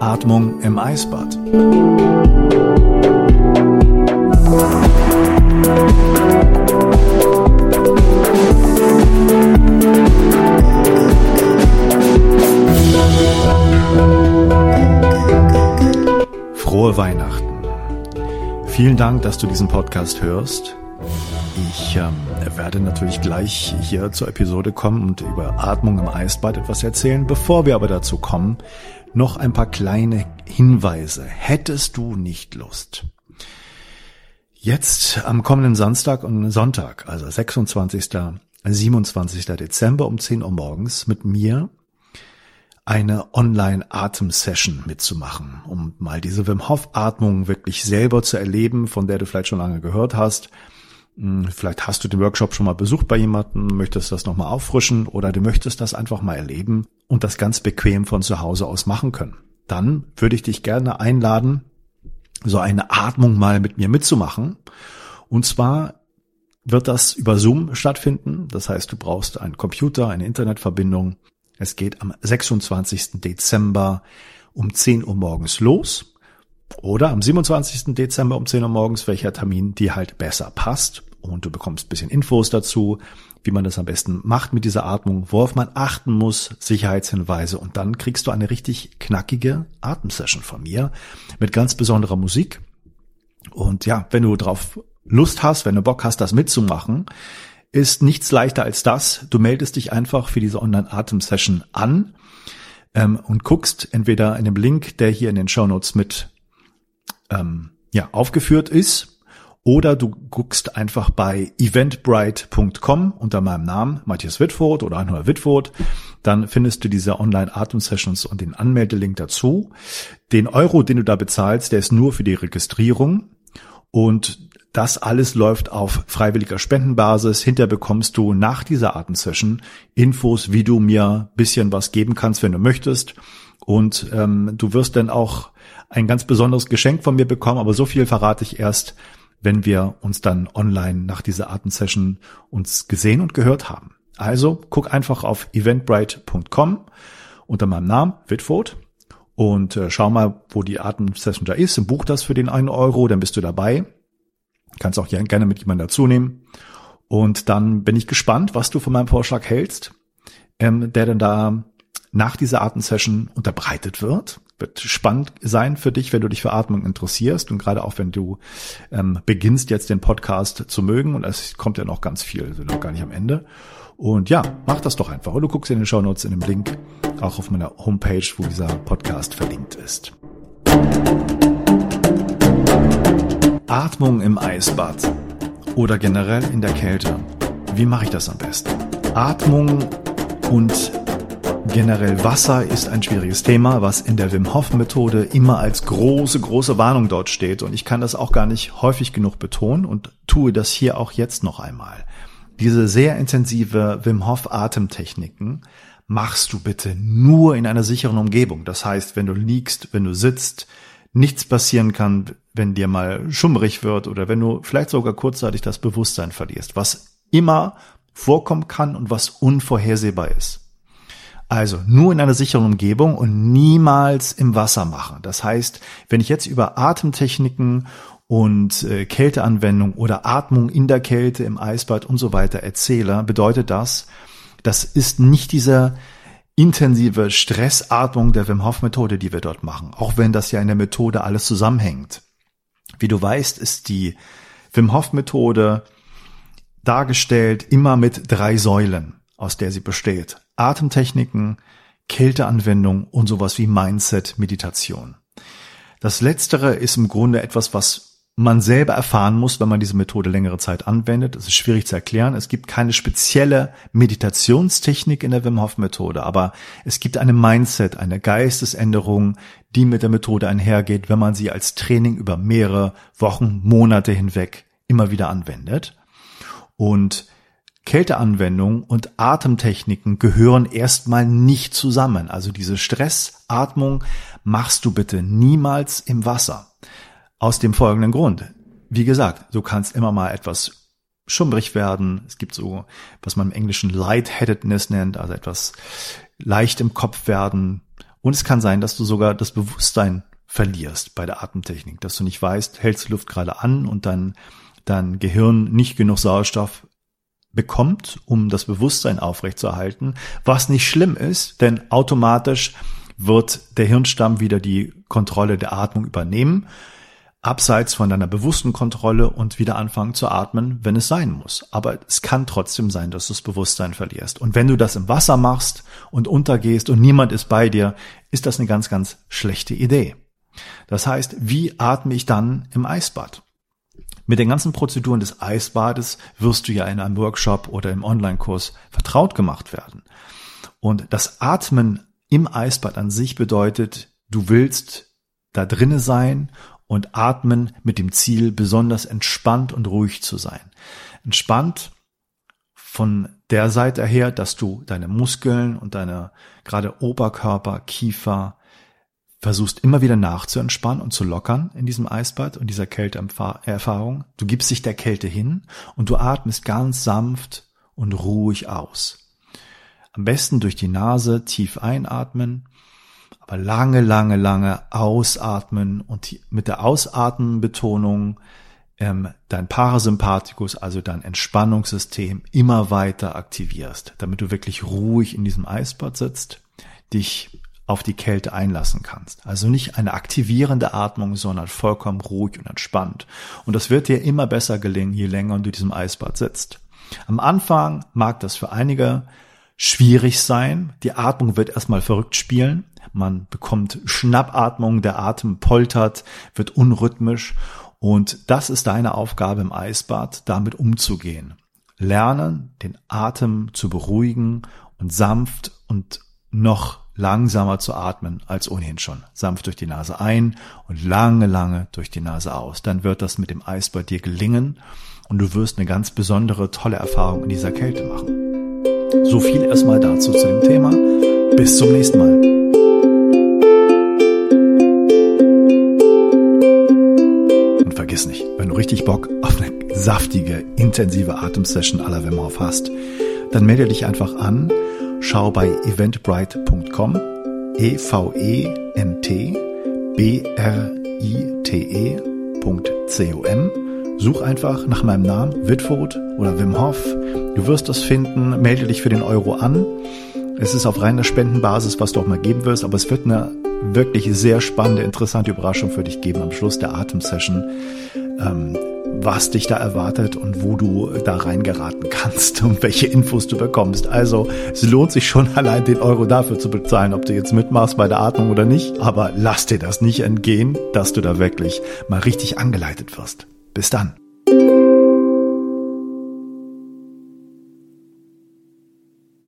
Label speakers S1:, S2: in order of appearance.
S1: Atmung im Eisbad. Frohe Weihnachten. Vielen Dank, dass du diesen Podcast hörst. Ich ähm, werde natürlich gleich hier zur Episode kommen und über Atmung im Eisbad etwas erzählen. Bevor wir aber dazu kommen, noch ein paar kleine Hinweise. Hättest du nicht Lust? Jetzt am kommenden Samstag und Sonntag, also 26. 27. Dezember um 10 Uhr morgens mit mir eine Online-Atem-Session mitzumachen, um mal diese Wim Hof-Atmung wirklich selber zu erleben, von der du vielleicht schon lange gehört hast. Hm, vielleicht hast du den Workshop schon mal besucht bei jemandem, möchtest das nochmal auffrischen oder du möchtest das einfach mal erleben und das ganz bequem von zu Hause aus machen können. Dann würde ich dich gerne einladen, so eine Atmung mal mit mir mitzumachen. Und zwar wird das über Zoom stattfinden. Das heißt, du brauchst einen Computer, eine Internetverbindung es geht am 26. Dezember um 10 Uhr morgens los. Oder am 27. Dezember um 10 Uhr morgens, welcher Termin dir halt besser passt. Und du bekommst bisschen Infos dazu, wie man das am besten macht mit dieser Atmung, worauf man achten muss, Sicherheitshinweise. Und dann kriegst du eine richtig knackige Atemsession von mir mit ganz besonderer Musik. Und ja, wenn du drauf Lust hast, wenn du Bock hast, das mitzumachen, ist nichts leichter als das. Du meldest dich einfach für diese Online-Atem-Session an ähm, und guckst entweder in dem Link, der hier in den Show Notes mit ähm, ja, aufgeführt ist, oder du guckst einfach bei eventbrite.com unter meinem Namen, Matthias Wittfurt oder Anheuer Wittfurt. Dann findest du diese Online-Atem-Sessions und den Anmeldelink dazu. Den Euro, den du da bezahlst, der ist nur für die Registrierung. Und das alles läuft auf freiwilliger Spendenbasis. Hinterher bekommst du nach dieser Atemsession Infos, wie du mir bisschen was geben kannst, wenn du möchtest. Und ähm, du wirst dann auch ein ganz besonderes Geschenk von mir bekommen, aber so viel verrate ich erst, wenn wir uns dann online nach dieser Atemsession uns gesehen und gehört haben. Also guck einfach auf eventbrite.com unter meinem Namen, Whitford, und äh, schau mal, wo die Atemsession da ist und buch das für den einen Euro, dann bist du dabei. Kannst auch gerne mit jemandem dazu nehmen. Und dann bin ich gespannt, was du von meinem Vorschlag hältst, ähm, der dann da nach dieser Atemsession unterbreitet wird. Wird spannend sein für dich, wenn du dich für Atmung interessierst und gerade auch wenn du ähm, beginnst jetzt den Podcast zu mögen und es kommt ja noch ganz viel, sind noch gar nicht am Ende. Und ja, mach das doch einfach. Oder du guckst in den Show Notes in dem Link, auch auf meiner Homepage, wo dieser Podcast verlinkt ist. Atmung im Eisbad oder generell in der Kälte. Wie mache ich das am besten? Atmung und generell Wasser ist ein schwieriges Thema, was in der Wim Hof Methode immer als große, große Warnung dort steht. Und ich kann das auch gar nicht häufig genug betonen und tue das hier auch jetzt noch einmal. Diese sehr intensive Wim Hof Atemtechniken machst du bitte nur in einer sicheren Umgebung. Das heißt, wenn du liegst, wenn du sitzt, nichts passieren kann, wenn dir mal schummrig wird oder wenn du vielleicht sogar kurzzeitig das Bewusstsein verlierst, was immer vorkommen kann und was unvorhersehbar ist. Also nur in einer sicheren Umgebung und niemals im Wasser machen. Das heißt, wenn ich jetzt über Atemtechniken und äh, Kälteanwendung oder Atmung in der Kälte, im Eisbad und so weiter erzähle, bedeutet das, das ist nicht dieser intensive Stressatmung der Wim Hof Methode, die wir dort machen, auch wenn das ja in der Methode alles zusammenhängt. Wie du weißt, ist die Wim Hof Methode dargestellt immer mit drei Säulen, aus der sie besteht. Atemtechniken, Kälteanwendung und sowas wie Mindset, Meditation. Das letztere ist im Grunde etwas, was man selber erfahren muss, wenn man diese Methode längere Zeit anwendet. Es ist schwierig zu erklären. Es gibt keine spezielle Meditationstechnik in der Wim Hof Methode, aber es gibt eine Mindset, eine Geistesänderung, die mit der Methode einhergeht, wenn man sie als Training über mehrere Wochen, Monate hinweg immer wieder anwendet. Und Kälteanwendung und Atemtechniken gehören erstmal nicht zusammen. Also diese Stressatmung machst du bitte niemals im Wasser. Aus dem folgenden Grund. Wie gesagt, du kannst immer mal etwas schummrig werden. Es gibt so, was man im Englischen Lightheadedness nennt, also etwas leicht im Kopf werden. Und es kann sein, dass du sogar das Bewusstsein verlierst bei der Atemtechnik, dass du nicht weißt, hältst du Luft gerade an und dann dein Gehirn nicht genug Sauerstoff bekommt, um das Bewusstsein aufrechtzuerhalten, was nicht schlimm ist, denn automatisch wird der Hirnstamm wieder die Kontrolle der Atmung übernehmen, abseits von deiner bewussten Kontrolle und wieder anfangen zu atmen, wenn es sein muss. Aber es kann trotzdem sein, dass du das Bewusstsein verlierst. Und wenn du das im Wasser machst und untergehst und niemand ist bei dir, ist das eine ganz, ganz schlechte Idee. Das heißt, wie atme ich dann im Eisbad? Mit den ganzen Prozeduren des Eisbades wirst du ja in einem Workshop oder im Online-Kurs vertraut gemacht werden. Und das Atmen im Eisbad an sich bedeutet, du willst da drinne sein und atmen mit dem Ziel, besonders entspannt und ruhig zu sein. Entspannt von der Seite her, dass du deine Muskeln und deine gerade Oberkörper, Kiefer, versuchst immer wieder nachzuentspannen und zu lockern in diesem Eisbad und dieser Kälteerfahrung. Du gibst dich der Kälte hin und du atmest ganz sanft und ruhig aus. Am besten durch die Nase tief einatmen, aber lange, lange, lange ausatmen und mit der Ausatmenbetonung ähm, dein Parasympathikus, also dein Entspannungssystem immer weiter aktivierst, damit du wirklich ruhig in diesem Eisbad sitzt, dich auf die Kälte einlassen kannst. Also nicht eine aktivierende Atmung, sondern vollkommen ruhig und entspannt. Und das wird dir immer besser gelingen, je länger du diesem Eisbad sitzt. Am Anfang mag das für einige schwierig sein. Die Atmung wird erstmal verrückt spielen. Man bekommt Schnappatmung, der Atem poltert, wird unrhythmisch. Und das ist deine Aufgabe im Eisbad, damit umzugehen. Lernen, den Atem zu beruhigen und sanft und noch langsamer zu atmen als ohnehin schon. Sanft durch die Nase ein und lange, lange durch die Nase aus. Dann wird das mit dem Eis bei dir gelingen und du wirst eine ganz besondere, tolle Erfahrung in dieser Kälte machen. So viel erstmal dazu zu dem Thema. Bis zum nächsten Mal. Richtig Bock auf eine saftige, intensive Atemsession la Wim Hof hast, dann melde dich einfach an schau bei eventbrite.com, E-V-E-N-T, B-R-I-T-E.com. Such einfach nach meinem Namen, Whitford oder Wim Hof. Du wirst das finden, melde dich für den Euro an. Es ist auf reiner Spendenbasis, was du auch mal geben wirst, aber es wird eine wirklich sehr spannende, interessante Überraschung für dich geben am Schluss der Atemsession. Ähm, was dich da erwartet und wo du da reingeraten kannst und welche Infos du bekommst. Also es lohnt sich schon allein den Euro dafür zu bezahlen, ob du jetzt mitmachst bei der Atmung oder nicht. Aber lass dir das nicht entgehen, dass du da wirklich mal richtig angeleitet wirst. Bis dann.